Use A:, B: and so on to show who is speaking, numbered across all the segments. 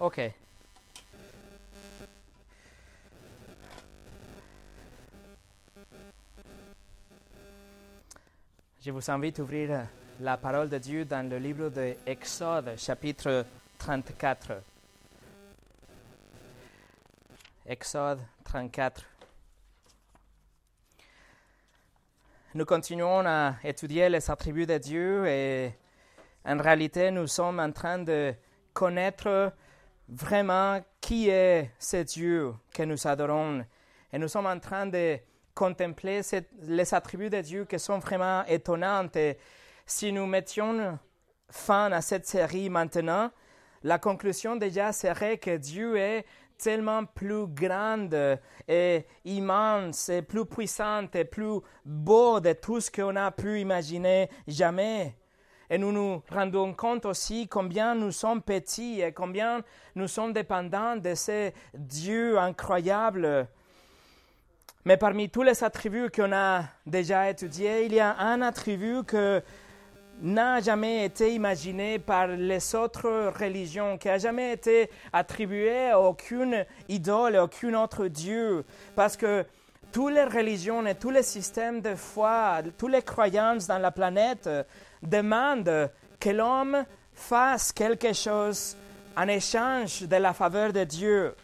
A: Ok. Je vous invite à ouvrir la parole de Dieu dans le livre de Exode, chapitre 34. Exode 34. Nous continuons à étudier les attributs de Dieu et en réalité nous sommes en train de connaître vraiment qui est ce Dieu que nous adorons. Et nous sommes en train de contempler les attributs de Dieu qui sont vraiment étonnants. Et si nous mettions fin à cette série maintenant, la conclusion déjà serait que Dieu est tellement plus grande et immense et plus puissante et plus beau de tout ce qu'on a pu imaginer jamais. Et nous nous rendons compte aussi combien nous sommes petits et combien nous sommes dépendants de ce Dieu incroyable. Mais parmi tous les attributs qu'on a déjà étudiés, il y a un attribut que n'a jamais été imaginé par les autres religions, qui n'a jamais été attribué à aucune idole, à aucun autre Dieu. Parce que toutes les religions et tous les systèmes de foi, toutes les croyances dans la planète demandent que l'homme fasse quelque chose en échange de la faveur de Dieu.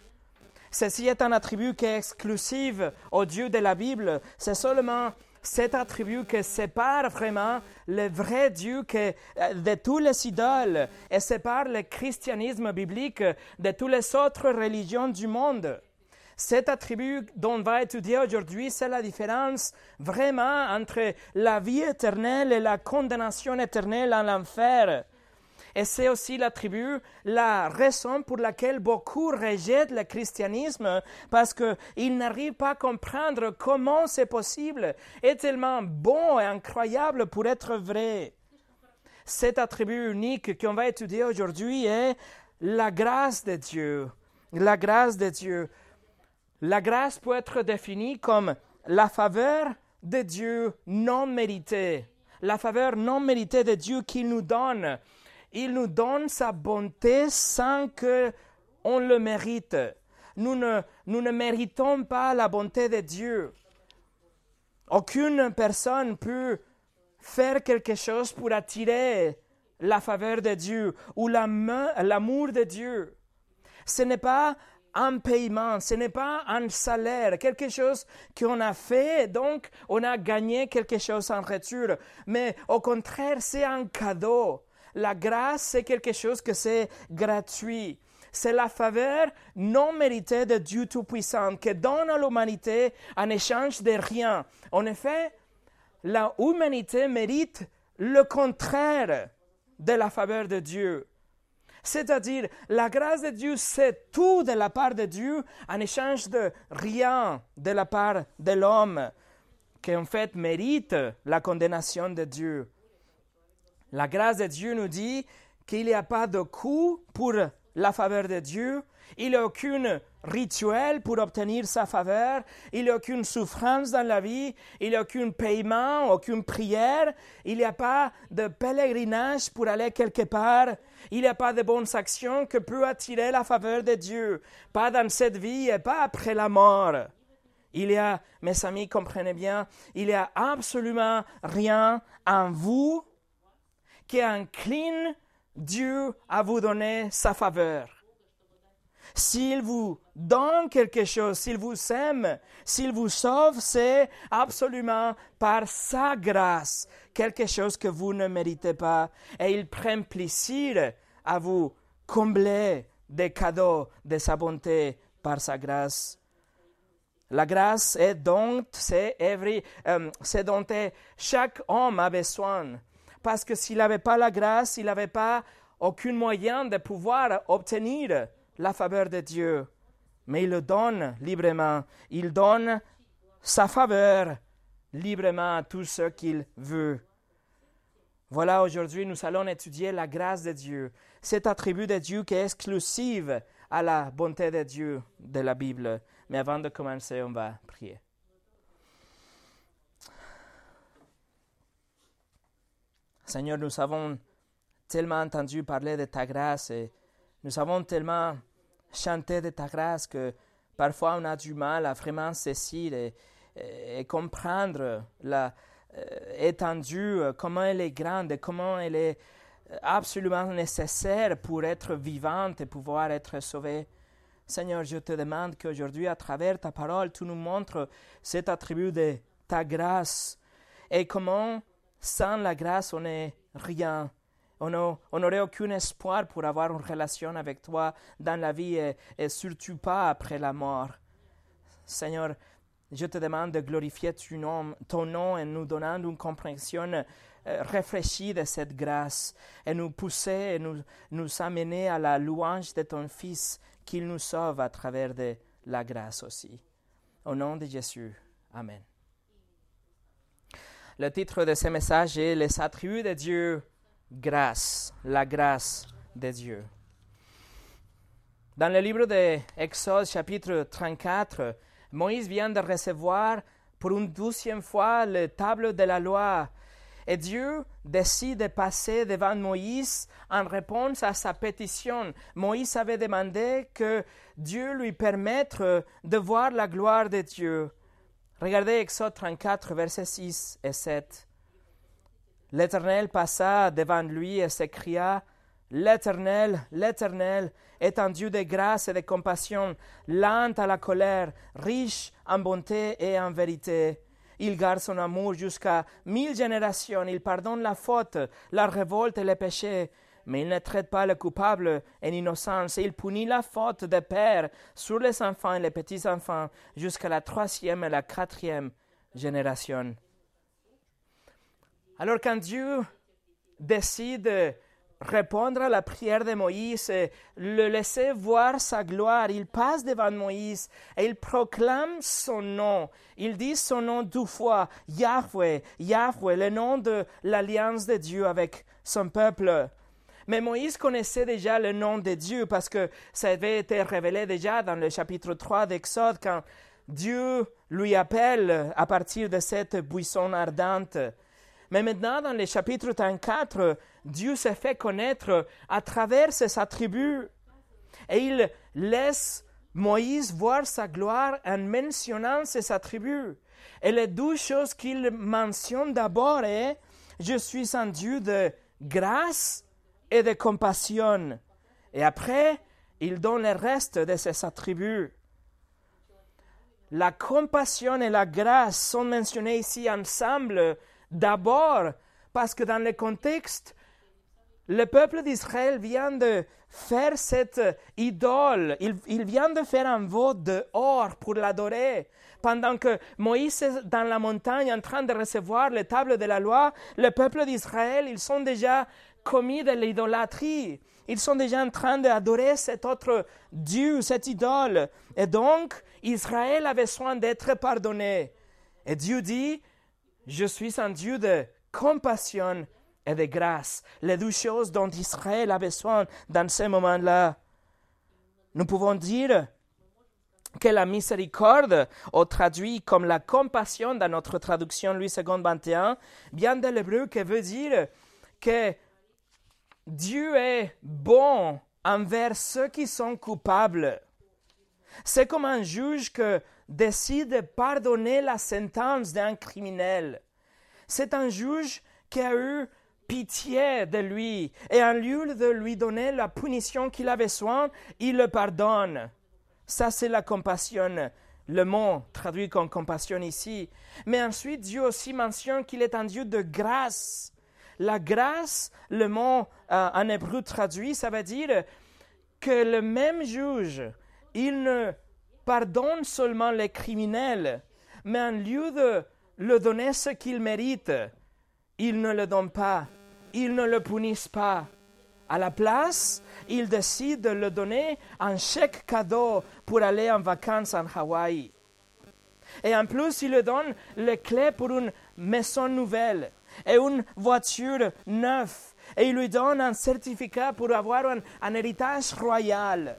A: Ceci est un attribut qui est exclusif au Dieu de la Bible. C'est seulement cet attribut qui sépare vraiment le vrai Dieu que, de tous les idoles et sépare le christianisme biblique de toutes les autres religions du monde. Cet attribut dont on va étudier aujourd'hui, c'est la différence vraiment entre la vie éternelle et la condamnation éternelle en l'enfer. Et c'est aussi l'attribut, la raison pour laquelle beaucoup rejettent le christianisme, parce qu'ils n'arrivent pas à comprendre comment c'est possible, est tellement bon et incroyable pour être vrai. Cet attribut unique qu'on va étudier aujourd'hui est la grâce de Dieu. La grâce de Dieu. La grâce peut être définie comme la faveur de Dieu non méritée. La faveur non méritée de Dieu qu'il nous donne il nous donne sa bonté sans que on le mérite. Nous ne, nous ne méritons pas la bonté de Dieu. Aucune personne peut faire quelque chose pour attirer la faveur de Dieu ou l'amour de Dieu. Ce n'est pas un paiement, ce n'est pas un salaire, quelque chose qu'on a fait, donc on a gagné quelque chose en retour. Mais au contraire, c'est un cadeau. La grâce, c'est quelque chose que c'est gratuit. C'est la faveur non méritée de Dieu Tout-Puissant qui donne à l'humanité en échange de rien. En effet, la humanité mérite le contraire de la faveur de Dieu. C'est-à-dire, la grâce de Dieu, c'est tout de la part de Dieu en échange de rien de la part de l'homme, qui en fait mérite la condamnation de Dieu. La grâce de Dieu nous dit qu'il n'y a pas de coût pour la faveur de Dieu, il n'y a aucun rituel pour obtenir sa faveur, il n'y a aucune souffrance dans la vie, il n'y a aucun paiement, aucune prière, il n'y a pas de pèlerinage pour aller quelque part, il n'y a pas de bonnes actions que peut attirer la faveur de Dieu, pas dans cette vie et pas après la mort. Il y a, mes amis, comprenez bien, il n'y a absolument rien en vous qui incline Dieu à vous donner sa faveur. S'il vous donne quelque chose, s'il vous aime, s'il vous sauve, c'est absolument par sa grâce, quelque chose que vous ne méritez pas. Et il prend plaisir à vous combler des cadeaux de sa bonté par sa grâce. La grâce est donc, c'est euh, dont chaque homme a besoin parce que s'il n'avait pas la grâce, il n'avait pas aucun moyen de pouvoir obtenir la faveur de Dieu. Mais il le donne librement. Il donne sa faveur librement à tous ceux qu'il veut. Voilà, aujourd'hui, nous allons étudier la grâce de Dieu, cet attribut de Dieu qui est exclusif à la bonté de Dieu de la Bible. Mais avant de commencer, on va prier. Seigneur, nous avons tellement entendu parler de ta grâce et Nous avons tellement chanté de ta grâce que parfois on a du mal à vraiment saisir et, comprendre la euh, étendue, comment elle est grande et comment elle est absolument nécessaire pour être vivante et pouvoir être sauvée. Seigneur, je te demande qu'aujourd'hui, à travers ta parole, tu nous montres cet attribut de ta grâce et comment, sans la grâce, on n'est rien. On n'aurait aucun espoir pour avoir une relation avec toi dans la vie et, surtout pas après la mort. Seigneur, je te demande de glorifier ton nom, ton nom en nous donnant une compréhension euh, réfléchie de cette grâce et nous pousser et nous, nous amener à la louange de ton Fils qu'il nous sauve à travers de la grâce aussi. Au nom de Jésus. Amen. Le titre de ce message est Les attributs de Dieu, grâce, la grâce de Dieu. Dans le livre de Exode chapitre 34, Moïse vient de recevoir pour une douzième fois le table de la loi et Dieu décide de passer devant Moïse en réponse à sa pétition. Moïse avait demandé que Dieu lui permette de voir la gloire de Dieu. Regardez Exode 34, versets 6 et 7. L'Éternel passa devant lui et s'écria L'Éternel, l'Éternel est un Dieu de grâce et de compassion, lent à la colère, riche en bonté et en vérité il garde son amour jusqu'à mille générations. Il pardonne la faute, la révolte et les péchés. Mais il ne traite pas le coupable et l'innocence. Il punit la faute des pères sur les enfants et les petits-enfants jusqu'à la troisième et la quatrième génération. Alors quand Dieu décide répondre à la prière de Moïse, le laisser voir sa gloire. Il passe devant Moïse et il proclame son nom. Il dit son nom deux fois, Yahweh, Yahweh, le nom de l'alliance de Dieu avec son peuple. Mais Moïse connaissait déjà le nom de Dieu parce que ça avait été révélé déjà dans le chapitre 3 d'Exode quand Dieu lui appelle à partir de cette buisson ardente. Mais maintenant, dans le chapitre 34, Dieu s'est fait connaître à travers ses attributs. Et il laisse Moïse voir sa gloire en mentionnant ses attributs. Et les deux choses qu'il mentionne d'abord est Je suis un Dieu de grâce et de compassion. Et après, il donne le reste de ses attributs. La compassion et la grâce sont mentionnées ici ensemble d'abord parce que dans le contexte le peuple d'Israël vient de faire cette idole, il, vient de faire un veau dehors pour l'adorer. Pendant que Moïse est dans la montagne en train de recevoir les tables de la loi, le peuple d'Israël, ils sont déjà commis de l'idolâtrie. Ils sont déjà en train d'adorer cet autre Dieu, cette idole. Et donc, Israël a besoin d'être pardonné. Et Dieu dit, je suis un Dieu de compassion et de grâce, les deux choses dont Israël a besoin dans ce moment-là. Nous pouvons dire que la miséricorde, ou traduit comme la compassion dans notre traduction Louis II 21, vient de l'hébreu qui veut dire que Dieu est bon envers ceux qui sont coupables. C'est comme un juge qui décide de pardonner la sentence d'un criminel. C'est un juge qui a eu pitié de lui, et en lieu de lui donner la punition qu'il avait besoin, il le pardonne. Ça, c'est la compassion, le mot traduit comme compassion ici. Mais ensuite, Dieu aussi mentionne qu'il est un Dieu de grâce. La grâce, le mot euh, en hébreu traduit, ça veut dire que le même juge, il ne pardonne seulement les criminels, mais en lieu de le donner ce qu'il mérite, il ne le donne pas, il ne le punissent pas. À la place, il décide de le donner un chèque cadeau pour aller en vacances en Hawaï. Et en plus, il lui donne les clés pour une maison nouvelle et une voiture neuve. Et il lui donne un certificat pour avoir un, un héritage royal.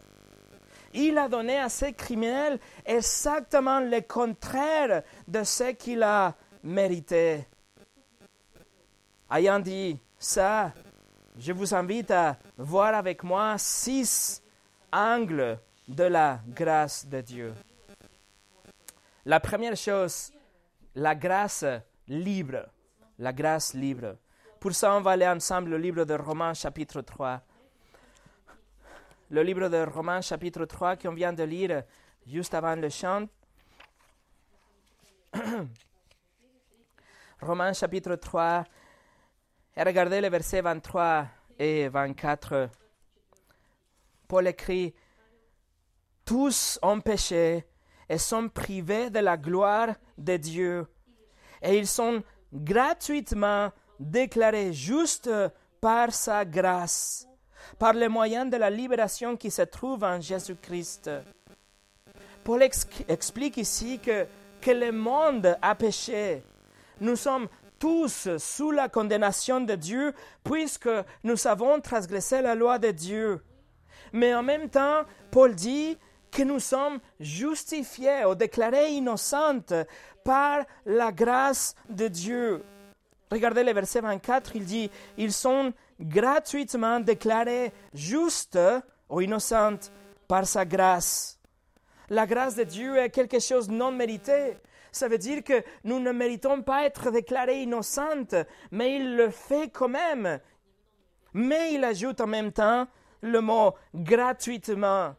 A: Il a donné à ces criminels exactement le contraire de ce qu'il a mérité. Ayant dit ça, je vous invite à voir avec moi six angles de la grâce de Dieu. La première chose, la grâce libre. La grâce libre. Pour ça, on va aller ensemble au livre de Romains chapitre 3. Le livre de Romains chapitre 3 qu'on vient de lire juste avant le chant. Romains chapitre 3. Et regardez les versets 23 et 24. Paul écrit, Tous ont péché et sont privés de la gloire de Dieu, et ils sont gratuitement déclarés justes par sa grâce, par le moyen de la libération qui se trouve en Jésus-Christ. Paul explique ici que, que le monde a péché. Nous sommes tous sous la condamnation de Dieu puisque nous avons transgressé la loi de Dieu. Mais en même temps, Paul dit que nous sommes justifiés ou déclarés innocents par la grâce de Dieu. Regardez le verset 24, il dit, ils sont gratuitement déclarés justes ou innocents par sa grâce. La grâce de Dieu est quelque chose non mérité. Ça veut dire que nous ne méritons pas être déclarés innocents, mais il le fait quand même. Mais il ajoute en même temps le mot gratuitement.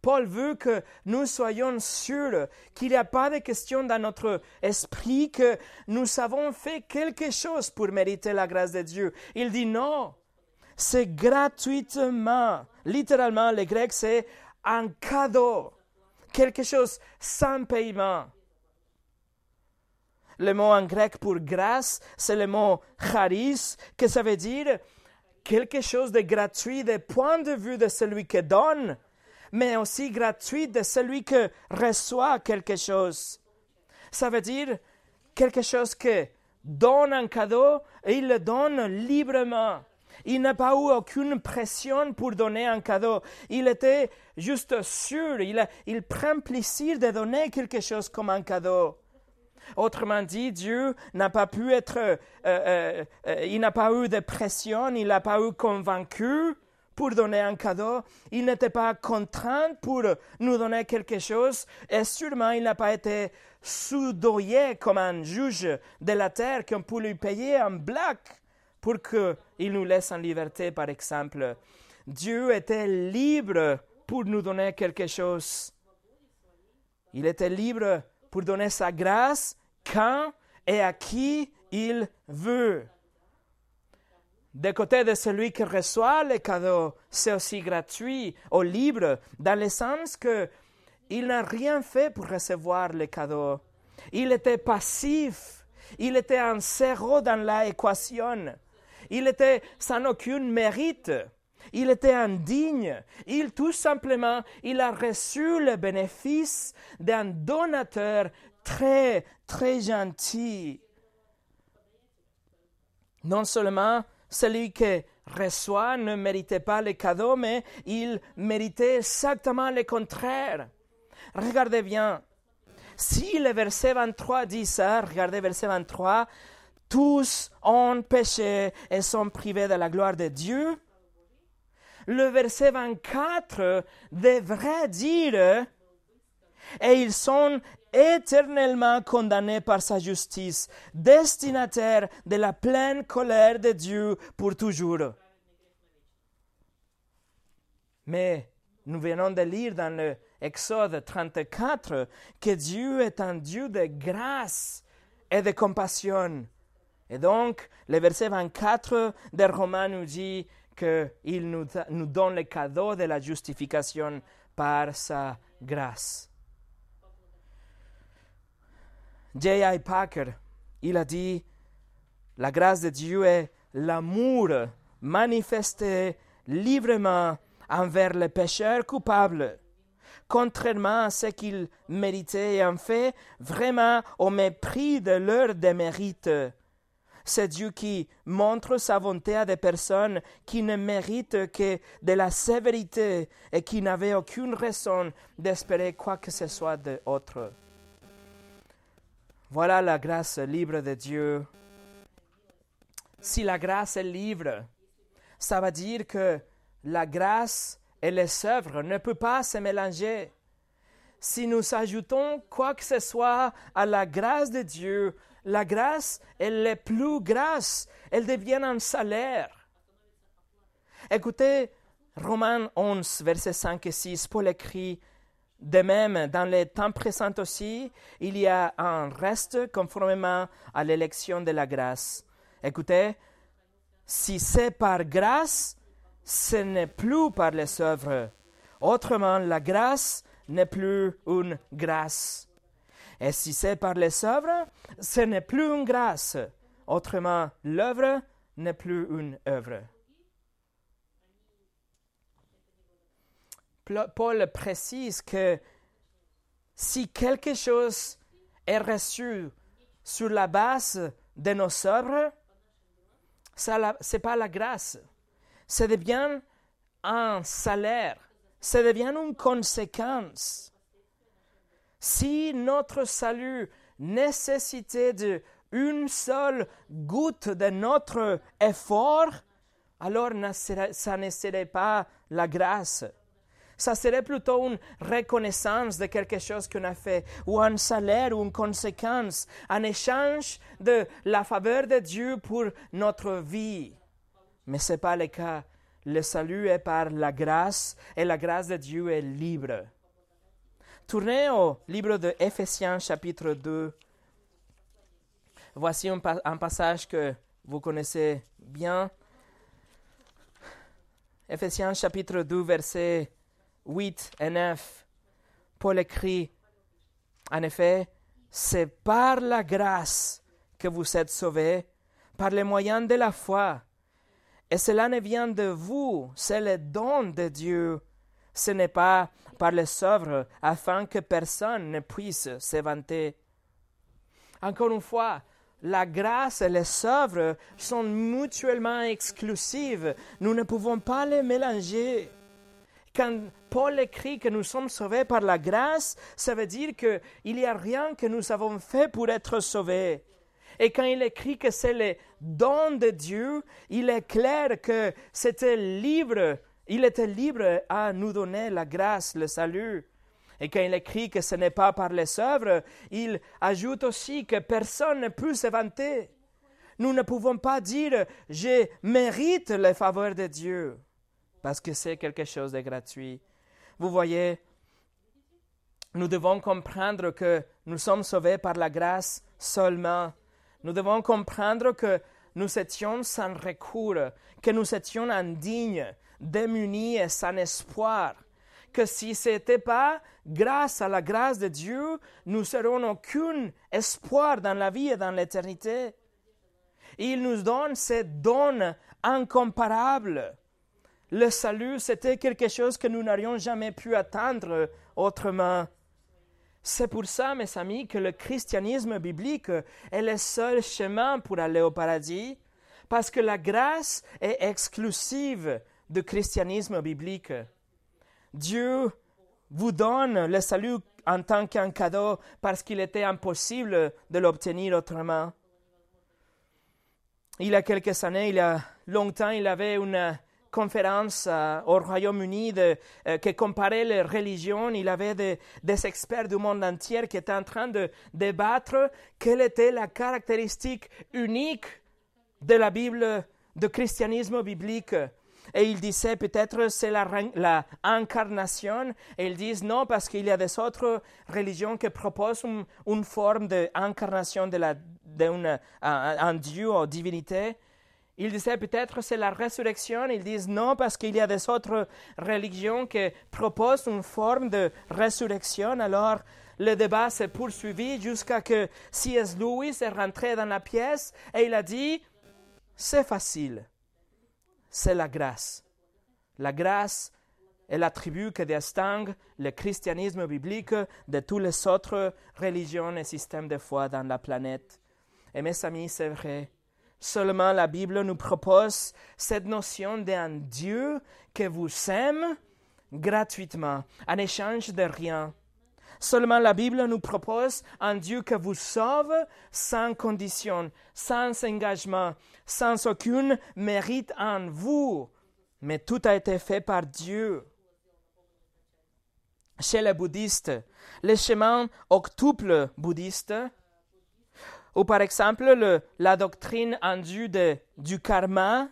A: Paul, veut que nous soyons sûrs qu'il n'y a pas de question dans notre esprit que nous avons fait quelque chose pour mériter la grâce de Dieu. Il dit non, c'est gratuitement. Littéralement, le grec, c'est un cadeau quelque chose sans paiement. Le mot en grec pour grâce, c'est le mot charis, que ça veut dire quelque chose de gratuit du point de vue de celui qui donne, mais aussi gratuit de celui qui reçoit quelque chose. Ça veut dire quelque chose qui donne un cadeau et il le donne librement. Il n'a pas eu aucune pression pour donner un cadeau. Il était juste sûr, il, il prend plaisir de donner quelque chose comme un cadeau. Autrement dit, Dieu n'a pas pu être, euh, euh, euh, il n'a pas eu de pression, il n'a pas eu convaincu pour donner un cadeau, il n'était pas contraint pour nous donner quelque chose, et sûrement il n'a pas été soudoyé comme un juge de la terre qu'on peut lui payer un blague pour qu'il nous laisse en liberté, par exemple. Dieu était libre pour nous donner quelque chose. Il était libre pour donner sa grâce quand et à qui il veut. De côté de celui qui reçoit le cadeau, c'est aussi gratuit ou libre, dans le sens que il n'a rien fait pour recevoir le cadeau. Il était passif. Il était un zéro dans l'équation. Il était sans aucun mérite. Il était indigne. Il tout simplement, il a reçu le bénéfice d'un donateur très, très gentil. Non seulement celui qui reçoit ne méritait pas le cadeau, mais il méritait exactement le contraire. Regardez bien. Si le verset 23 dit ça, regardez verset 23, tous ont péché et sont privés de la gloire de Dieu. Le verset 24 devrait dire, et ils sont éternellement condamnés par sa justice, destinataires de la pleine colère de Dieu pour toujours. Mais nous venons de lire dans l'Exode 34 que Dieu est un Dieu de grâce et de compassion. Et donc, le verset 24 de Romains nous dit qu'il nous, nous donne le cadeau de la justification par sa grâce. J.I. Packer, il a dit, la grâce de Dieu est l'amour manifesté librement envers les pécheurs coupables, contrairement à ce qu'ils méritaient en fait vraiment au mépris de leur démérite c'est Dieu qui montre sa bonté à des personnes qui ne méritent que de la sévérité et qui n'avaient aucune raison d'espérer quoi que ce soit d'autre. Voilà la grâce libre de Dieu. si la grâce est libre, ça veut dire que la grâce et les œuvres ne peuvent pas se mélanger. Si nous ajoutons quoi que ce soit à la grâce de Dieu, la grâce, elle est plus grâce, elle devient un salaire. Écoutez, Romains 11, versets 5 et 6, Paul écrit de même, dans les temps présents aussi, il y a un reste conformément à l'élection de la grâce. Écoutez, si c'est par grâce, ce n'est plus par les œuvres. Autrement, la grâce n'est plus une grâce. Et si c'est par les œuvres, ce n'est plus une grâce. Autrement, l'œuvre n'est plus une œuvre. Paul précise que si quelque chose est reçu sur la base de nos œuvres, ce n'est pas la grâce. Ça devient un salaire. Ça devient une conséquence. Si notre salut nécessitait d'une seule goutte de notre effort, alors ça ne serait pas la grâce ça serait plutôt une reconnaissance de quelque chose qu'on a fait, ou un salaire, ou une conséquence, un échange de la faveur de Dieu pour notre vie. Mais ce n'est pas le cas. Le salut est par la grâce, et la grâce de Dieu est libre. Tournez au livre de Éphésiens chapitre 2. Voici un, un passage que vous connaissez bien. Éphésiens chapitre 2, verset 8 et 9, Paul écrit, en effet, c'est par la grâce que vous êtes sauvés, par les moyens de la foi. Et cela ne vient de vous, c'est le don de Dieu. Ce n'est pas par les œuvres, afin que personne ne puisse se vanter. Encore une fois, la grâce et les œuvres sont mutuellement exclusives. Nous ne pouvons pas les mélanger. Quand Paul écrit que nous sommes sauvés par la grâce, ça veut dire qu'il n'y a rien que nous avons fait pour être sauvés. Et quand il écrit que c'est le don de Dieu, il est clair que c'était libre, il était libre à nous donner la grâce, le salut. Et quand il écrit que ce n'est pas par les œuvres, il ajoute aussi que personne ne peut se vanter. Nous ne pouvons pas dire je mérite les faveurs de Dieu parce que c'est quelque chose de gratuit. Vous voyez, nous devons comprendre que nous sommes sauvés par la grâce seulement. Nous devons comprendre que nous étions sans recours, que nous étions indignes, démunis et sans espoir. Que si ce n'était pas grâce à la grâce de Dieu, nous n'aurons aucun espoir dans la vie et dans l'éternité. Il nous donne ce don incomparable le salut, c'était quelque chose que nous n'aurions jamais pu atteindre autrement. C'est pour ça, mes amis, que le christianisme biblique est le seul chemin pour aller au paradis, parce que la grâce est exclusive du christianisme biblique. Dieu vous donne le salut en tant qu'un cadeau parce qu'il était impossible de l'obtenir autrement. Il y a quelques années, il y a longtemps, il avait une conférence au Royaume-Uni euh, qui comparait les religions. Il avait des experts du monde entier qui étaient en train de débattre quelle était la caractéristique unique de la Bible, du christianisme biblique. Et ils disaient peut-être c'est la, la, incarnation. Et ils disent non parce qu'il y a des autres religions qui proposent une, forme d'incarnation de, la, un Dieu ou divinité. Ils disaient peut-être c'est la résurrection. Ils disent non parce qu'il y a des autres religions qui proposent une forme de résurrection. Alors le débat s'est poursuivi jusqu'à que C.S. Lewis est rentré dans la pièce et il a dit c'est facile. C'est la grâce. La grâce est l'attribut qui distingue le christianisme biblique de toutes les autres religions et systèmes de foi dans la planète. Et mes amis, c'est vrai. Seulement la Bible nous propose cette notion d'un Dieu qui vous aime gratuitement, en échange de rien. Seulement la Bible nous propose un Dieu qui vous sauve sans condition, sans engagement, sans aucune mérite en vous. Mais tout a été fait par Dieu. Chez les bouddhistes, le chemin octuple bouddhiste, ou par exemple la doctrine de, du karma,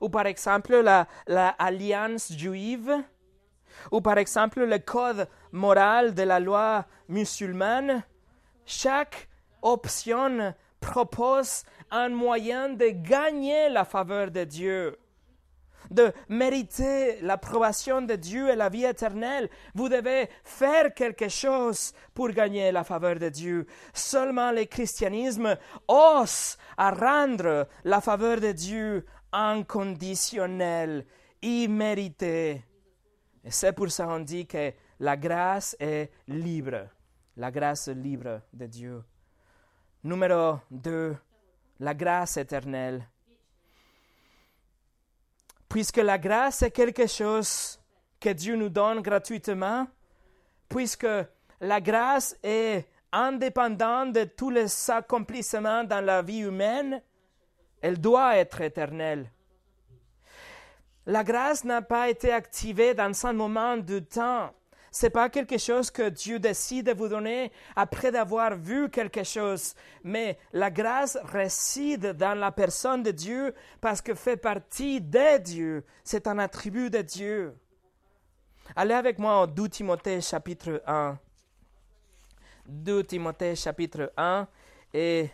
A: ou par exemple la, la alliance juive, ou par exemple le code moral de la loi musulmane, chaque option propose un moyen de gagner la faveur de Dieu, de mériter l'approbation de Dieu et la vie éternelle. Vous devez faire quelque chose pour gagner la faveur de Dieu. Seulement le christianisme ose à rendre la faveur de Dieu inconditionnelle, imméritée. Et c'est pour ça qu'on dit que la grâce est libre. La grâce libre de Dieu. Numéro 2. La grâce éternelle. Puisque la grâce est quelque chose que Dieu nous donne gratuitement, puisque la grâce est indépendante de tous les accomplissements dans la vie humaine, elle doit être éternelle. La grâce n'a pas été activée dans un moment de temps. C'est pas quelque chose que Dieu décide de vous donner après d'avoir vu quelque chose, mais la grâce réside dans la personne de Dieu parce que fait partie de Dieu. C'est un attribut de Dieu. Allez avec moi au 2 Timothée chapitre 1. 2 Timothée chapitre 1 et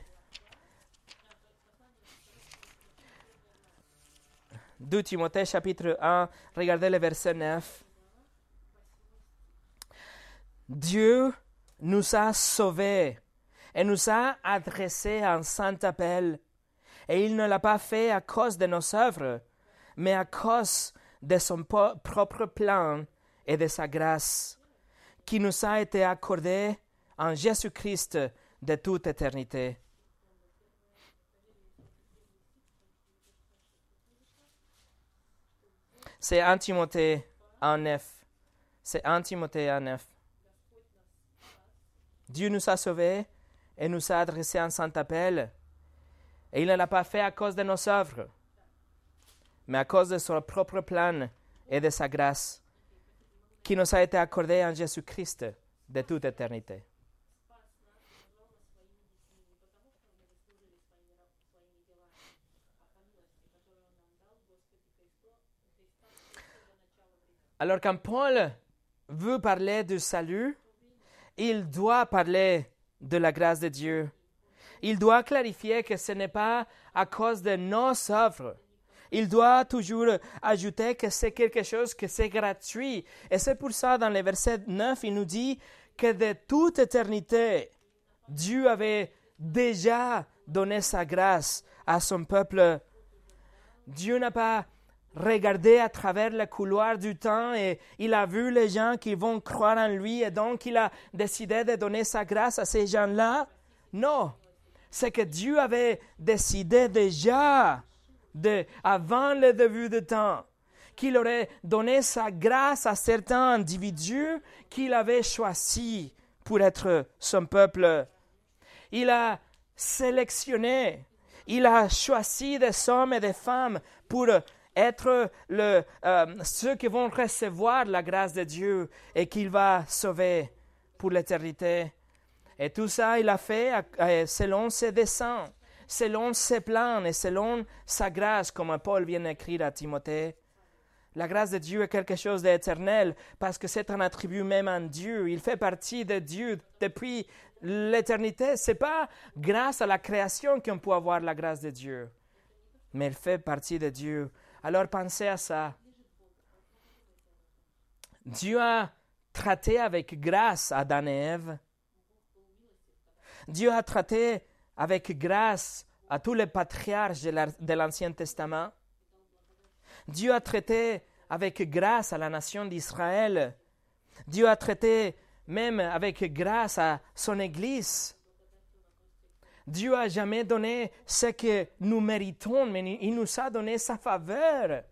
A: 2 Timothée chapitre 1, regardez le verset 9. Dieu nous a sauvés et nous a adressé un saint appel. Et il ne l'a pas fait à cause de nos œuvres, mais à cause de son propre plan et de sa grâce, qui nous a été accordée en Jésus-Christ de toute éternité. C'est 1 Timothée 9. C'est 1 Timothée 9. Dieu nous a sauvés et nous a adressé un saint appel. Et il ne l'a pas fait à cause de nos œuvres, mais à cause de son propre plan et de sa grâce, qui nous a été accordée en Jésus-Christ de toute éternité. Alors quand Paul veut parler du salut, il doit parler de la grâce de Dieu. Il doit clarifier que ce n'est pas à cause de nos œuvres. Il doit toujours ajouter que c'est quelque chose que c'est gratuit. Et c'est pour ça, dans le verset 9, il nous dit que de toute éternité, Dieu avait déjà donné sa grâce à son peuple. Dieu n'a pas regardé à travers le couloir du temps et il a vu les gens qui vont croire en lui et donc il a décidé de donner sa grâce à ces gens-là? Non, c'est que Dieu avait décidé déjà, de, avant le début du temps, qu'il aurait donné sa grâce à certains individus qu'il avait choisis pour être son peuple. Il a sélectionné, il a choisi des hommes et des femmes pour être le, euh, ceux qui vont recevoir la grâce de Dieu et qu'il va sauver pour l'éternité. Et tout ça, il a fait selon ses desseins, selon ses plans et selon sa grâce, comme Paul vient d'écrire à Timothée. La grâce de Dieu est quelque chose d'éternel parce que c'est un attribut même en Dieu. Il fait partie de Dieu depuis l'éternité. Ce n'est pas grâce à la création qu'on peut avoir la grâce de Dieu, mais il fait partie de Dieu alors pensez à ça. Dieu a traité avec grâce Adam et. Dieu a traité avec grâce à tous les patriarches de l'Ancien Testament. Dieu a traité avec grâce à la nation d'Israël. Dieu a traité même avec grâce à son Église. Dieu a jamais donné ce que nous méritons, mais il nous a donné sa faveur.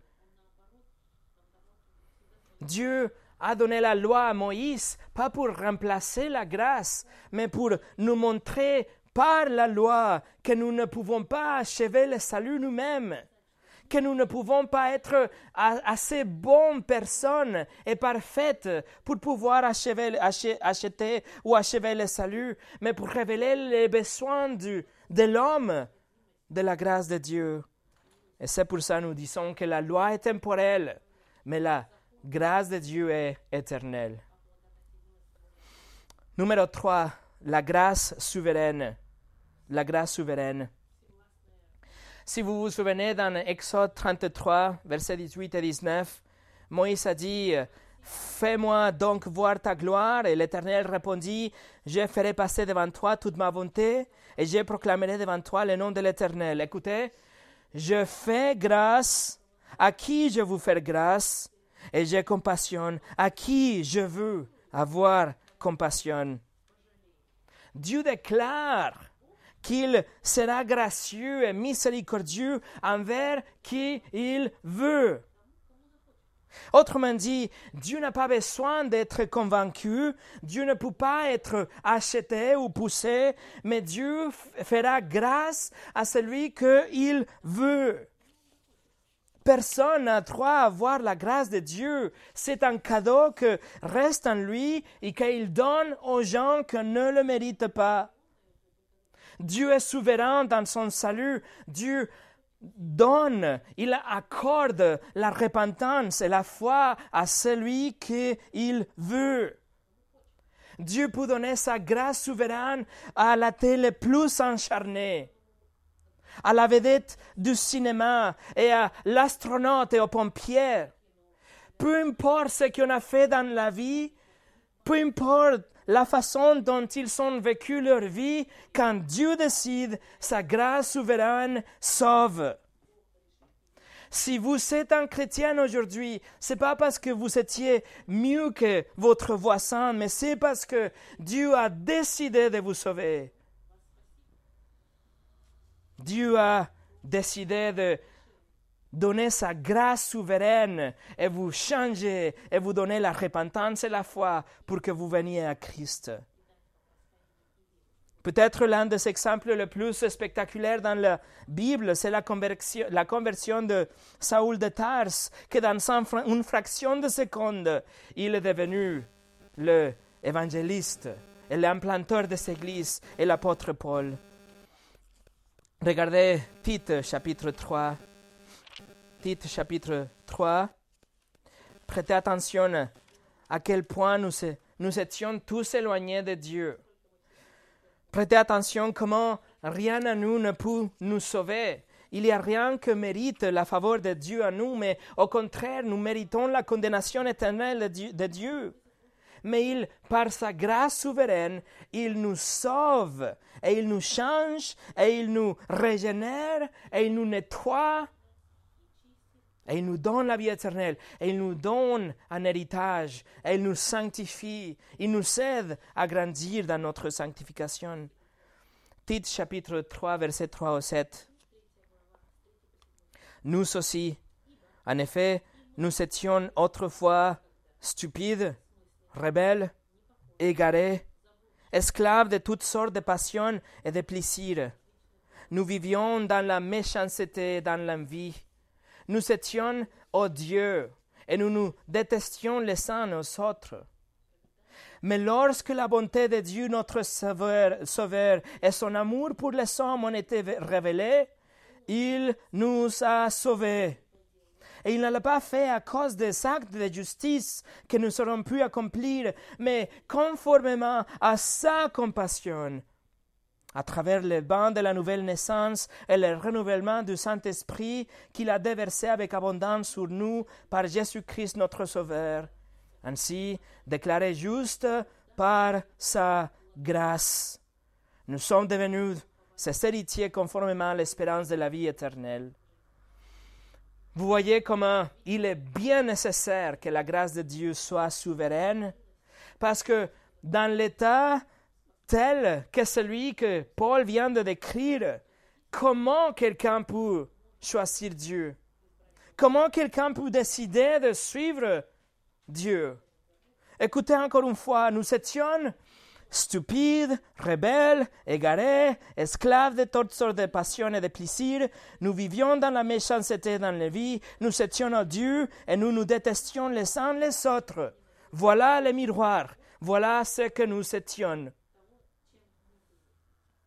A: Dieu a donné la loi à Moïse, pas pour remplacer la grâce, mais pour nous montrer par la loi que nous ne pouvons pas achever le salut nous-mêmes, que nous ne pouvons pas être assez bonnes personnes et parfaites pour pouvoir achever, acheter ou achever le salut, mais pour révéler les besoins du, de l'homme de la grâce de Dieu. Et c'est pour ça que nous disons que la loi est temporelle, mais la grâce de Dieu est éternelle. Numéro 3, la grâce souveraine. La grâce souveraine. Si vous vous souvenez dans Exode 33, versets 18 et 19, Moïse a dit Fais-moi donc voir ta gloire. Et l'Éternel répondit Je ferai passer devant toi toute ma bonté et je proclamerai devant toi le nom de l'Éternel. Écoutez, je fais grâce à qui je veux faire grâce et j'ai compassion à qui je veux avoir compassion. Dieu déclare qu'il sera gracieux et miséricordieux envers qui il veut. Autrement dit, Dieu n'a pas besoin d'être convaincu, Dieu ne peut pas être acheté ou poussé, mais Dieu fera grâce à celui qu'il veut. Personne n'a droit à avoir la grâce de Dieu. C'est un cadeau que reste en lui et qu'il donne aux gens qui ne le méritent pas. Dieu est souverain dans son salut. Dieu donne, il accorde la repentance et la foi à celui qu'il veut. Dieu peut donner sa grâce souveraine à la télé plus encharnée, à la vedette du cinéma et à l'astronaute et au pompier. Peu importe ce qu'on a fait dans la vie, peu importe la façon dont ils ont vécu leur vie, quand Dieu décide, sa grâce souveraine sauve. Si vous êtes un chrétien aujourd'hui, c'est pas parce que vous étiez mieux que votre voisin, mais c'est parce que Dieu a décidé de vous sauver. Dieu a décidé de donner sa grâce souveraine et vous changer et vous donner la repentance et la foi pour que vous veniez à Christ. Peut-être l'un des exemples les plus spectaculaires dans la Bible, c'est la conversion, la conversion de Saul de Tars, que dans une fraction de seconde, il est devenu l'évangéliste et l'implanteur de cette église et l'apôtre Paul. Regardez Tite chapitre 3. Tite chapitre 3. Prêtez attention à quel point nous, nous étions tous éloignés de Dieu. Prêtez attention comment rien à nous ne peut nous sauver. Il n'y a rien que mérite la faveur de Dieu à nous, mais au contraire, nous méritons la condamnation éternelle de Dieu mais il, par sa grâce souveraine, il nous sauve et il nous change et il nous régénère et il nous nettoie et il nous donne la vie éternelle et il nous donne un héritage et il nous sanctifie, il nous aide à grandir dans notre sanctification. Tite chapitre 3 verset 3 au 7. Nous aussi, en effet, nous étions autrefois stupides, rebelles, égarés, esclaves de toutes sortes de passions et de plaisirs. Nous vivions dans la méchanceté, dans l'envie. Nous étions odieux et nous nous détestions les uns aux autres. Mais lorsque la bonté de Dieu, notre sauveur, sauveur, et son amour pour les hommes ont été révélés, il nous a sauvés et il ne l'a pas fait à cause des actes de justice que nous aurons pu accomplir, mais conformément à sa compassion. À travers le bain de la nouvelle naissance et le renouvellement du Saint-Esprit qu'il a déversé avec abondance sur nous par Jésus-Christ notre Sauveur. Ainsi, déclaré juste par sa grâce, nous sommes devenus ses héritiers conformément à l'espérance de la vie éternelle. Vous voyez comment il est bien nécessaire que la grâce de Dieu soit souveraine, parce que dans l'état tel que celui que Paul vient de décrire, comment quelqu'un peut choisir Dieu? Comment quelqu'un peut décider de suivre Dieu? Écoutez encore une fois, nous étions stupides, rebelles, égarés, esclaves de toutes sortes de passions et de plaisirs. Nous vivions dans la méchanceté dans la vie, nous étions odieux et nous nous détestions les uns les autres. Voilà le miroir, voilà ce que nous étions.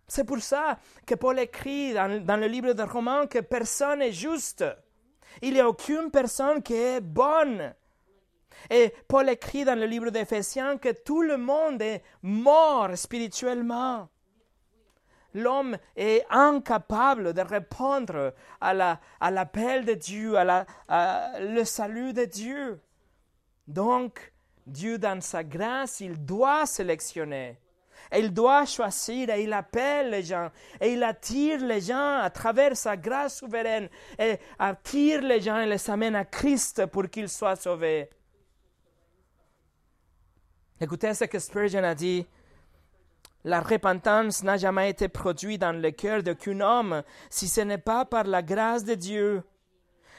A: C'est pour ça que Paul écrit dans, le livre de Romains que personne n'est juste. Il n'y a aucune personne qui est bonne. Et Paul écrit dans le livre d'Éphésiens que tout le monde est mort spirituellement. L'homme est incapable de répondre à l'appel de Dieu, à, la, à le salut de Dieu. Donc, Dieu, dans sa grâce, il doit sélectionner. Il doit choisir et il appelle les gens et il attire les gens à travers sa grâce souveraine et attire les gens et les amène à Christ pour qu'ils soient sauvés. Écoutez ce que Spurgeon a dit. La repentance n'a jamais été produite dans le cœur d'aucun homme si ce n'est pas par la grâce de Dieu.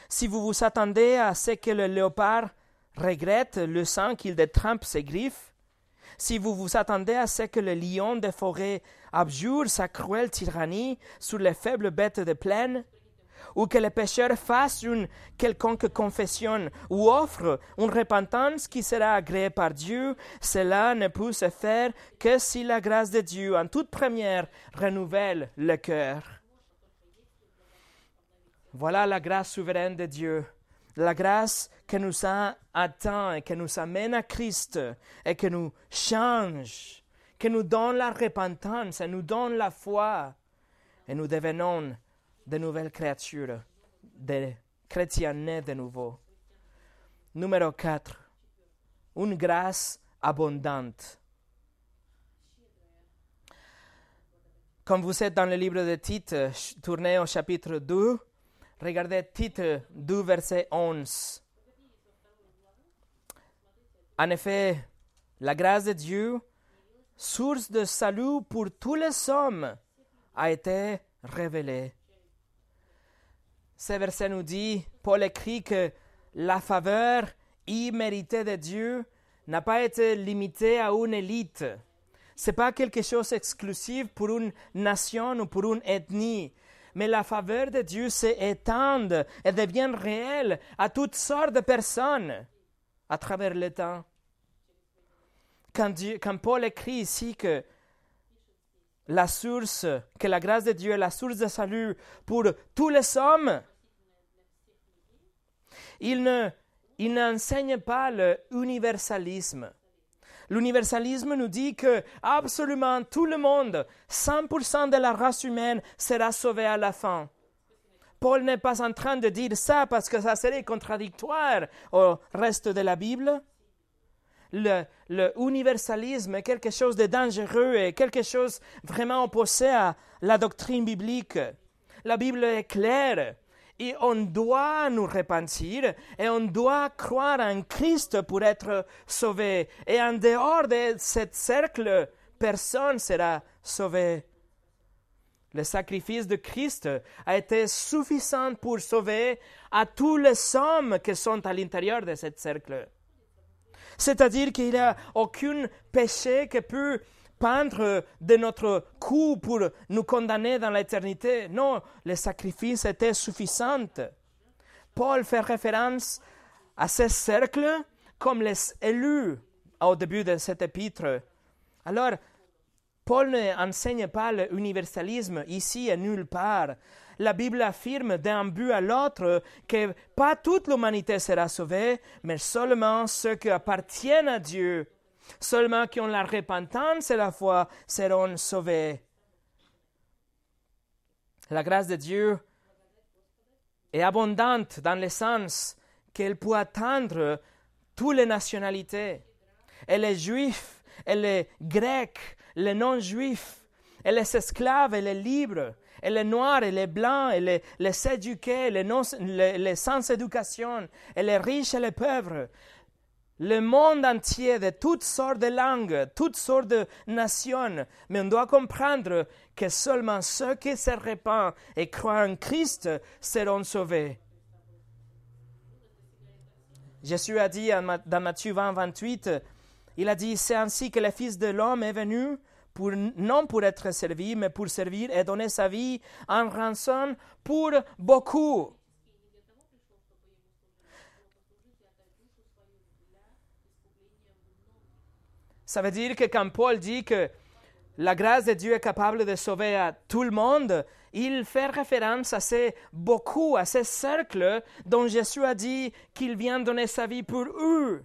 A: Si vous vous attendez à ce que le léopard regrette le sang qu'il détrempe ses griffes, si vous vous attendez à ce que le lion des forêts abjure sa cruelle tyrannie sur les faibles bêtes de plaine, ou que le pécheur fasse une quelconque confession ou offre une repentance qui sera agréée par Dieu, cela ne peut se faire que si la grâce de Dieu en toute première renouvelle le cœur. Voilà la grâce souveraine de Dieu, la grâce que nous a atteint et que nous amène à Christ et que nous change, que nous donne la repentance et nous donne la foi et nous devenons de nouvelles créatures, des chrétiens nés de nouveau. Numéro 4. Une grâce abondante. Comme vous êtes dans le livre de Tite, tournez au chapitre 2, regardez Tite 2, verset 11. En effet, la grâce de Dieu, source de salut pour tous les hommes, a été révélée ce verset nous dit, Paul écrit que la faveur imméritée de Dieu n'a pas été limitée à une élite. Ce n'est pas quelque chose d'exclusif pour une nation ou pour une ethnie. Mais la faveur de Dieu s'étend et devient réelle à toutes sortes de personnes à travers le temps. Quand, Paul écrit ici que la source, que la grâce de Dieu est la source de salut pour tous les hommes. Il il n'enseigne pas l'universalisme. L'universalisme nous dit que absolument tout le monde, 100% de la race humaine sera sauvé à la fin. Paul n'est pas en train de dire ça parce que ça serait contradictoire au reste de la Bible le, le, est quelque chose de dangereux et quelque chose vraiment opposé à la doctrine biblique. La Bible est claire et on doit nous repentir et on doit croire en Christ pour être sauvé. Et en dehors de ce cercle, personne sera sauvé. Le sacrifice de Christ a été suffisant pour sauver à tous les hommes qui sont à l'intérieur de ce cercle. C'est-à-dire qu'il n'y a aucun péché qui peut peindre de notre cou pour nous condamner dans l'éternité. Non, le sacrifice était suffisant. Paul fait référence à ce cercle comme les élus au début de cet épître. Alors, Paul n'enseigne pas l'universalisme ici et nulle part la Bible affirme d'un but à l'autre que pas toute l'humanité sera sauvée, mais seulement ceux qui appartiennent à Dieu, seulement qui ont la repentance et la foi seront sauvés. La grâce de Dieu est abondante dans le sens qu'elle peut atteindre toutes les nationalités. Et les juifs, et les grecs, les non-juifs, et les esclaves et les libres, et les noirs et les blancs et les, les les, les, sans éducation, et les riches et les pauvres. Le monde entier de toutes sortes de langues, toutes sortes de nations. Mais on doit comprendre que seulement ceux qui se répandent et croient en Christ seront sauvés. Jésus a dit dans Matthieu 20, 28, Il a dit, c'est ainsi que le Fils de l'homme est venu, non pour être servi, mais pour servir et donner sa vie en rançon pour beaucoup. Ça veut dire que quand Paul dit que la grâce de Dieu est capable de sauver à tout le monde, il fait référence à ces beaucoup, à ces cercles dont Jésus a dit qu'il vient donner sa vie pour eux.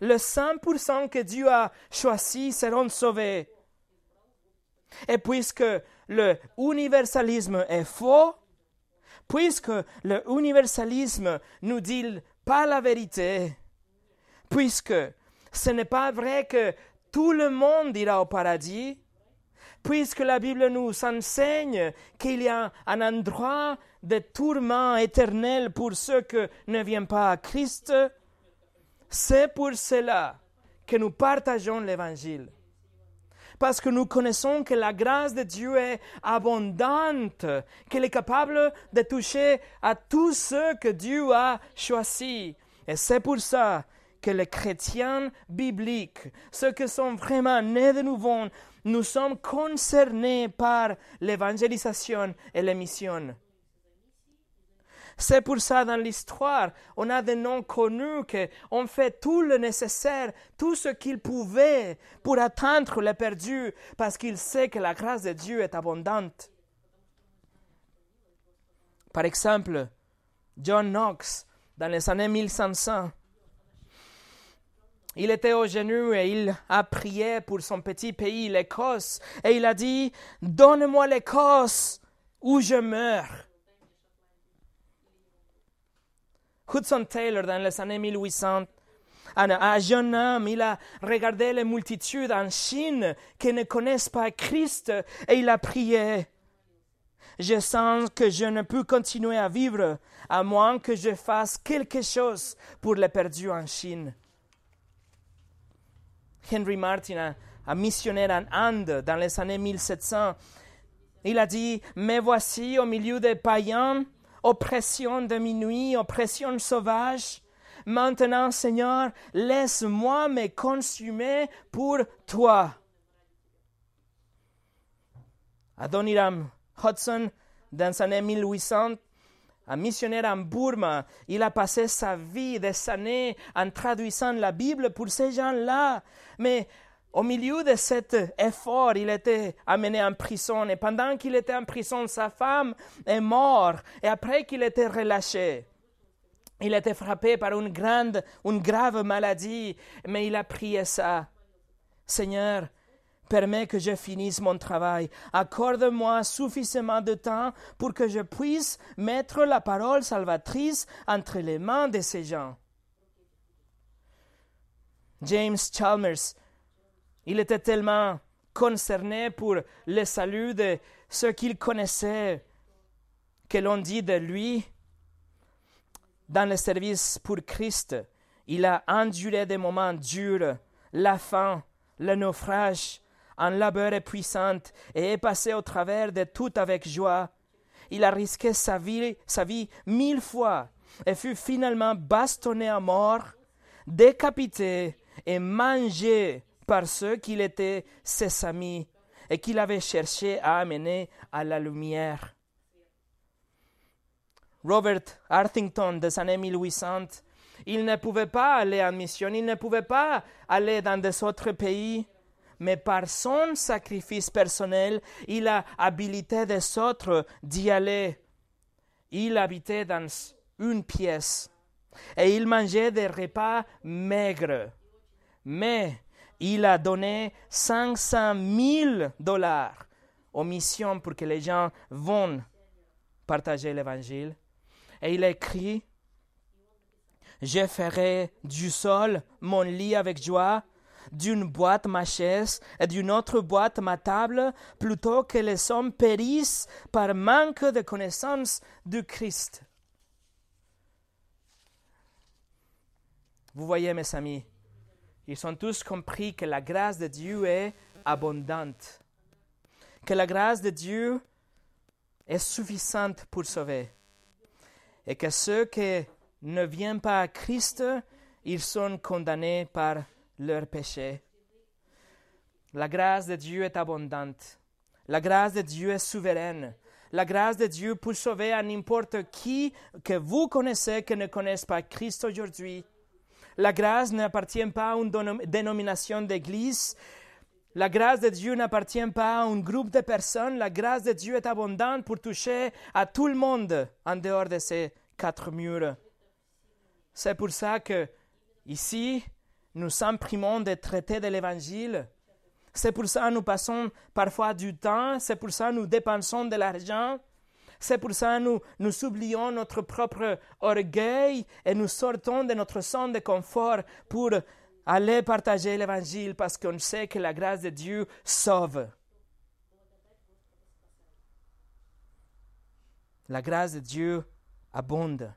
A: Le 100% que Dieu a choisi seront sauvés. Et puisque le universalisme est faux, puisque le universalisme nous dit pas la vérité, puisque ce n'est pas vrai que tout le monde ira au paradis, puisque la Bible nous enseigne qu'il y a un endroit de tourment éternel pour ceux qui ne viennent pas à Christ, c'est pour cela que nous partageons l'Évangile. Parce que nous connaissons que la grâce de Dieu est abondante, qu'elle est capable de toucher à tous ceux que Dieu a choisis. Et c'est pour ça que les chrétiens bibliques, ceux qui sont vraiment nés de nouveau, nous sommes concernés par l'évangélisation et la mission. C'est pour ça, dans l'histoire, on a des noms connus qui ont fait tout le nécessaire, tout ce qu'ils pouvaient pour atteindre les perdus, parce qu'ils savent que la grâce de Dieu est abondante. Par exemple, John Knox, dans les années 1500, il était au genou et il a prié pour son petit pays, l'Écosse, et il a dit, Donne-moi l'Écosse où je meurs. Hudson Taylor, dans les années 1800, un, jeune homme, il a regardé les multitudes en Chine qui ne connaissent pas Christ et il a prié. Je sens que je ne peux continuer à vivre à moins que je fasse quelque chose pour les perdus en Chine. Henry Martin, un, missionnaire en Inde dans les années 1700, il a dit, Mais voici au milieu des païens, oppression de minuit, oppression sauvage. Maintenant, Seigneur, laisse-moi me consumer pour toi. Adoniram Hudson, dans les années 1800, un missionnaire en Burma, il a passé sa vie, des années, en traduisant la Bible pour ces gens-là. Mais au milieu de cet effort, il était amené en prison. Et pendant qu'il était en prison, sa femme est morte. Et après qu'il était relâché, il était frappé par une grande, une grave maladie. Mais il a prié ça. Seigneur, Permets que je finisse mon travail. Accorde-moi suffisamment de temps pour que je puisse mettre la parole salvatrice entre les mains de ces gens. James Chalmers, il était tellement concerné pour le salut de ceux qu'il connaissait que l'on dit de lui, dans le service pour Christ, il a enduré des moments durs, la faim, le naufrage, un labeur épuisant et est passé au travers de tout avec joie. Il a risqué sa vie, sa vie mille fois et fut finalement bastonné à mort, décapité et mangé par ceux qui étaient ses amis et qu'il avait cherché à amener à la lumière. Robert Arthington des années 1800, il ne pouvait pas aller en mission, il ne pouvait pas aller dans des autres pays mais par son sacrifice personnel, il a habilité des autres d'y aller. Il habitait dans une pièce et il mangeait des repas maigres. Mais il a donné 500 000 dollars aux missions pour que les gens vont partager l'évangile. Et il écrit, je ferai du sol mon lit avec joie d'une boîte ma chaise et d'une autre boîte ma table, plutôt que les hommes périssent par manque de connaissance du Christ. Vous voyez, mes amis, ils ont tous compris que la grâce de Dieu est abondante, que la grâce de Dieu est suffisante pour sauver, et que ceux qui ne viennent pas à Christ, ils sont condamnés par leurs péchés. La grâce de Dieu est abondante. La grâce de Dieu est souveraine. La grâce de Dieu pour sauver à n'importe qui que vous connaissez qui ne connaisse pas Christ aujourd'hui. La grâce n'appartient pas à une dénomination d'église. La grâce de Dieu n'appartient pas à un groupe de personnes. La grâce de Dieu est abondante pour toucher à tout le monde en dehors de ces quatre murs. C'est pour ça que ici, nous imprimons des traités de l'Évangile. C'est pour ça que nous passons parfois du temps, c'est pour ça que nous dépensons de l'argent, c'est pour ça que nous, nous oublions notre propre orgueil et nous sortons de notre zone de confort pour aller partager l'Évangile parce qu'on sait que la grâce de Dieu sauve. La grâce de Dieu abonde.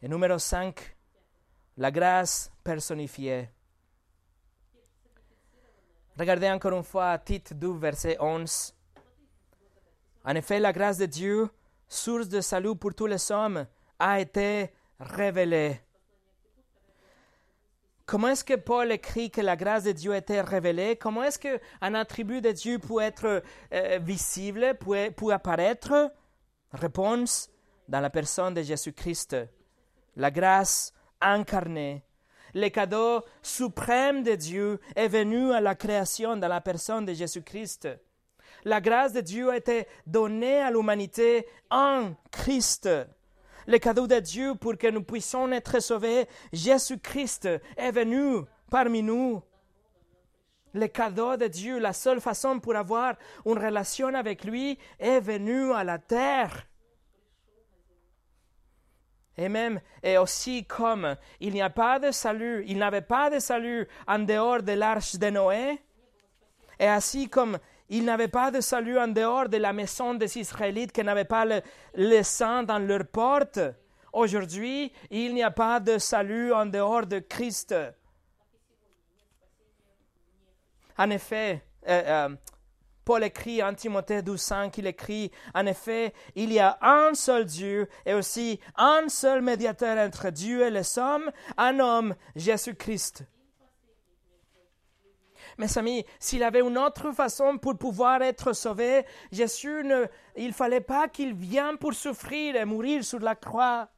A: Et numéro 5, la grâce personnifiée. Regardez encore une fois Tite 2, verset 11. En effet, la grâce de Dieu, source de salut pour tous les hommes, a été révélée. Comment est-ce que Paul écrit que la grâce de Dieu a été révélée? Comment est-ce qu'un attribut de Dieu peut être euh, visible, peut, peut apparaître? Réponse dans la personne de Jésus-Christ. La grâce incarnée le cadeau suprême de Dieu est venu à la création dans la personne de Jésus-Christ. La grâce de Dieu a été donnée à l'humanité en Christ. Le cadeau de Dieu pour que nous puissions être sauvés, Jésus-Christ est venu parmi nous. Le cadeau de Dieu, la seule façon pour avoir une relation avec lui, est venu à la terre. Et même, et aussi comme il n'y a pas de salut, il n'avait pas de salut en dehors de l'arche de Noé, et ainsi comme il n'avait pas de salut en dehors de la maison des Israélites qui n'avaient pas le, sang dans leurs portes, aujourd'hui, il n'y a pas de salut en dehors de Christ. En effet, euh, euh, Paul écrit en Timothée 12.5, il écrit, en effet, il y a un seul Dieu et aussi un seul médiateur entre Dieu et les hommes, un homme, Jésus-Christ. Mes amis, s'il avait une autre façon pour pouvoir être sauvé, Jésus ne, il fallait pas qu'il vienne pour souffrir et mourir sur la croix.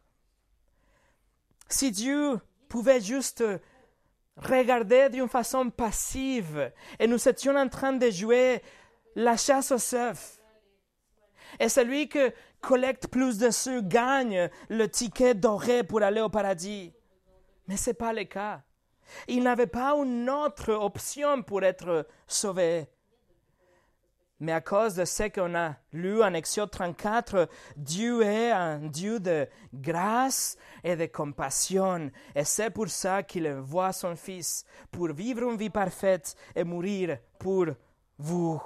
A: Si Dieu pouvait juste regarder d'une façon passive et nous étions en train de jouer la chasse aux œufs. Et celui qui collecte plus de ceux gagne le ticket doré pour aller au paradis. Mais ce n'est pas le cas. Il n'avait pas une autre option pour être sauvé. Mais à cause de ce qu'on a lu en Exode 34, Dieu est un Dieu de grâce et de compassion. Et c'est pour ça qu'il envoie son Fils pour vivre une vie parfaite et mourir pour vous.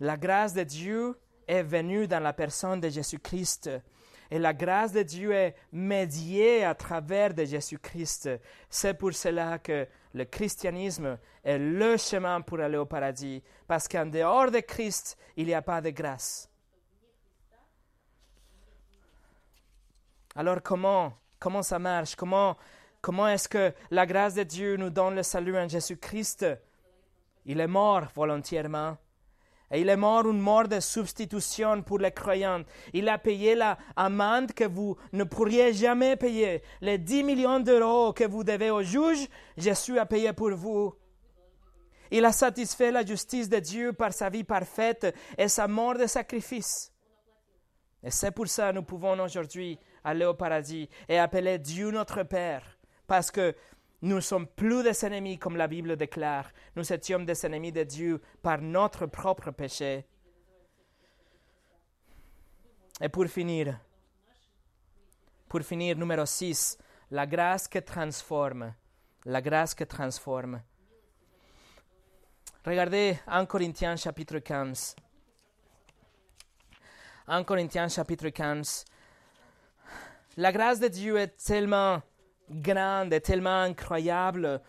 A: La grâce de Dieu est venue dans la personne de Jésus-Christ. Et la grâce de Dieu est médiée à travers de Jésus-Christ. C'est pour cela que le christianisme est le chemin pour aller au paradis. Parce qu'en dehors de Christ, il n'y a pas de grâce. Alors comment, comment ça marche? Comment, comment est-ce que la grâce de Dieu nous donne le salut en Jésus-Christ? Il est mort volontairement. Et il est mort une mort de substitution pour les croyants. Il a payé la amende que vous ne pourriez jamais payer. Les 10 millions d'euros que vous devez au juge, Jésus a payé pour vous. Il a satisfait la justice de Dieu par sa vie parfaite et sa mort de sacrifice. Et c'est pour ça que nous pouvons aujourd'hui aller au paradis et appeler Dieu notre Père. Parce que nous sommes plus des ennemis comme la Bible déclare. Nous étions des ennemis de Dieu par notre propre péché. Et pour finir, pour finir, numéro 6, la grâce qui transforme. La grâce qui transforme. Regardez 1 Corinthiens chapitre 15. 1 Corinthiens chapitre 15. La grâce de Dieu est tellement grande et tellement incroyable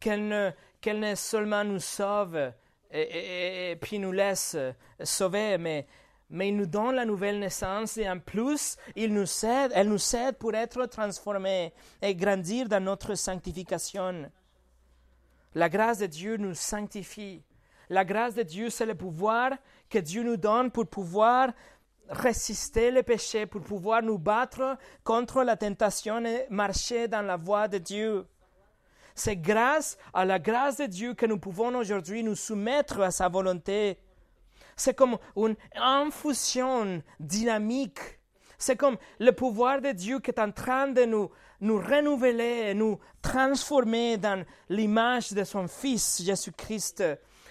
A: qu'elle ne, ne seulement nous sauve et, puis nous laisse sauver, mais, mais il nous donne la nouvelle naissance et en plus, il nous aide, elle nous aide pour être transformés et grandir dans notre sanctification. La grâce de Dieu nous sanctifie. La grâce de Dieu, c'est le pouvoir que Dieu nous donne pour pouvoir résister le péché, pour pouvoir nous battre contre la tentation et marcher dans la voie de Dieu. C'est grâce à la grâce de Dieu que nous pouvons aujourd'hui nous soumettre à sa volonté. C'est comme une infusion dynamique. C'est comme le pouvoir de Dieu qui est en train de nous, nous renouveler, nous transformer dans l'image de son Fils Jésus-Christ.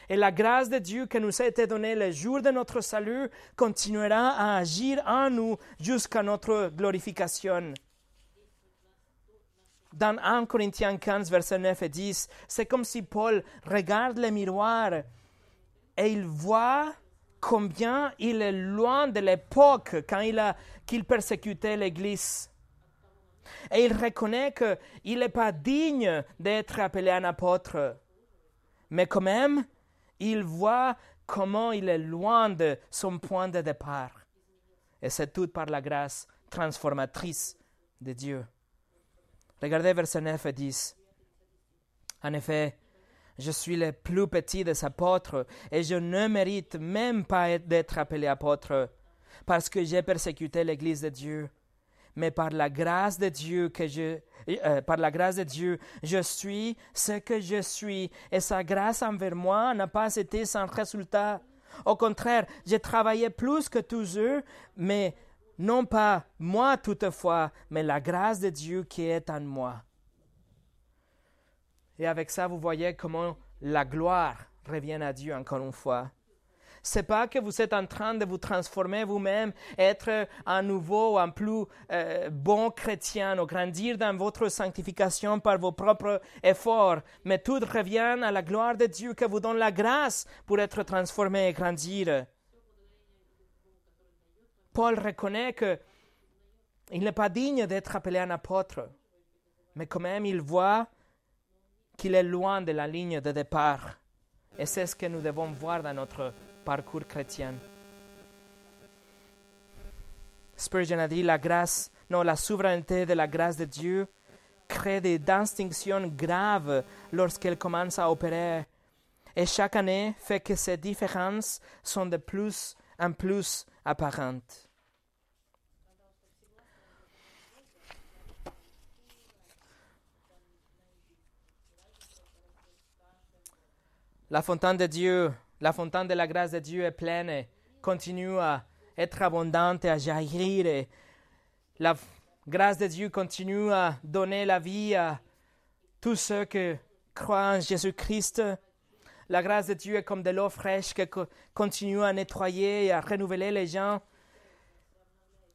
A: Et la grâce de Dieu qui nous a été donnée le jour de notre salut continuera à agir en nous jusqu'à notre glorification. Dans 1 Corinthiens 15, versets 9 et 10, c'est comme si Paul regarde le miroir et il voit combien il est loin de l'époque quand il a qu'il persécutait l'Église. Et il reconnaît qu'il n'est pas digne d'être appelé un apôtre. Mais quand même, il voit comment il est loin de son point de départ. Et c'est tout par la grâce transformatrice de Dieu. Regardez versets 9 et 10. En effet, je suis le plus petit des apôtres et je ne mérite même pas d'être appelé apôtre parce que j'ai persécuté l'Église de Dieu. Mais par la grâce de Dieu que je, euh, par la grâce de Dieu, je suis ce que je suis et sa grâce envers moi n'a pas été sans résultat. Au contraire, j'ai travaillé plus que tous eux, mais non pas moi toutefois, mais la grâce de Dieu qui est en moi. Et avec ça, vous voyez comment la gloire revient à Dieu encore une fois. C'est pas que vous êtes en train de vous transformer vous-même, être un nouveau, un plus euh, bon chrétien, ou grandir dans votre sanctification par vos propres efforts, mais tout revient à la gloire de Dieu qui vous donne la grâce pour être transformé et grandir. Paul reconnaît que il n'est pas digne d'être appelé un apôtre, mais quand même il voit qu'il est loin de la ligne de départ. Et c'est ce que nous devons voir dans notre parcours chrétien. Spurgeon a dit la grâce, non, la souveraineté de la grâce de Dieu crée des distinctions graves lorsqu'elle commence à opérer. Et chaque année fait que ces différences sont de plus en plus apparentes. La fontaine de Dieu, la fontaine de la grâce de Dieu est pleine continue à être abondante à jaillir. La grâce de Dieu continue à donner la vie à tous ceux qui croient en Jésus-Christ. La grâce de Dieu est comme de l'eau fraîche qui continue à nettoyer et à renouveler les gens.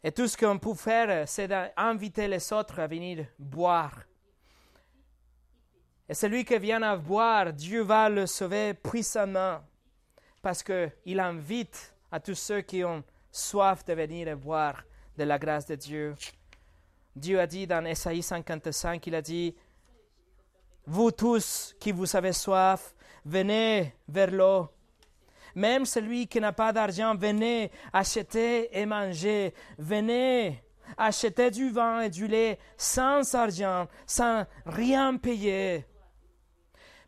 A: Et tout ce qu'on peut faire, c'est d'inviter les autres à venir boire et celui qui vient à boire, Dieu va le sauver puissamment parce qu'il invite à tous ceux qui ont soif de venir et boire de la grâce de Dieu. Dieu a dit dans Esaïe 55, il a dit, Vous tous qui vous avez soif, venez vers l'eau. Même celui qui n'a pas d'argent, venez acheter et manger. Venez acheter du vin et du lait sans argent, sans rien payer.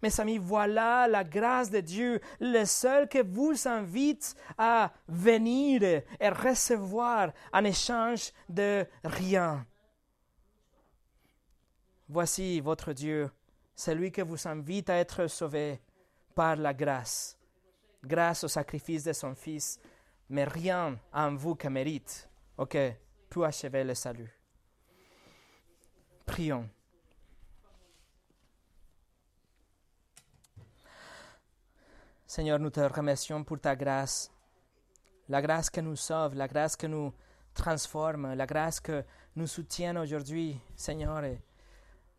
A: Mes amis, voilà la grâce de Dieu, le seul qui vous invite à venir et recevoir en échange de rien. Voici votre Dieu, celui qui vous invite à être sauvé par la grâce, grâce au sacrifice de son Fils, mais rien en vous qui mérite, ok, pour achever le salut. Prions. Seigneur, nous te remercions pour ta grâce, la grâce qui nous sauve, la grâce qui nous transforme, la grâce que nous soutient aujourd'hui, Seigneur.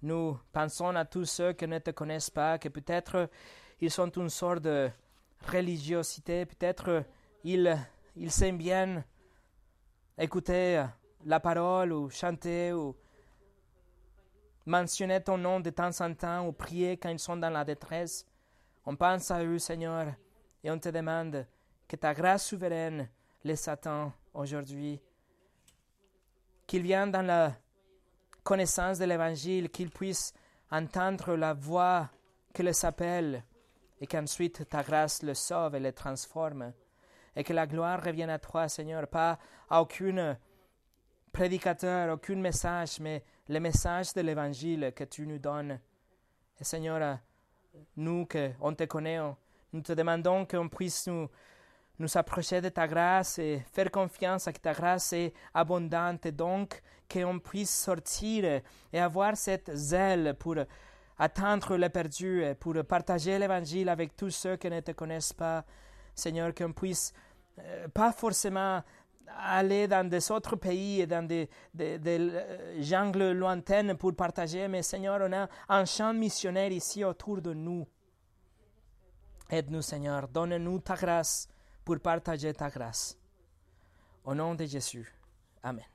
A: Nous pensons à tous ceux qui ne te connaissent pas, que peut-être ils sont une sorte de religiosité, peut-être ils, ils bien écouter la parole ou chanter ou mentionner ton nom de temps en temps ou prier quand ils sont dans la détresse. On pense à eux, Seigneur, et on te demande que ta grâce souveraine les Satan aujourd'hui. Qu'ils viennent dans la connaissance de l'Évangile, qu'ils puissent entendre la voix qui les appelle et qu'ensuite ta grâce le sauve et le transforme. Et que la gloire revienne à toi, Seigneur, pas à aucun prédicateur, aucun message, mais le message de l'Évangile que tu nous donnes. Et Seigneur, nous que on te connaît, nous te demandons qu'on puisse nous, nous approcher de ta grâce et faire confiance à que ta grâce est abondante, et donc qu'on puisse sortir et avoir cette zèle pour attendre les perdus, et pour partager l'évangile avec tous ceux qui ne te connaissent pas. Seigneur, qu'on puisse euh, pas forcément aller dans des autres pays et dans des, euh, jungles lointaines pour partager, mais Seigneur, on a un champ missionnaire ici autour de nous. Aide-nous, Seigneur, donne-nous ta grâce pour partager ta grâce. Au nom de Jésus. Amen.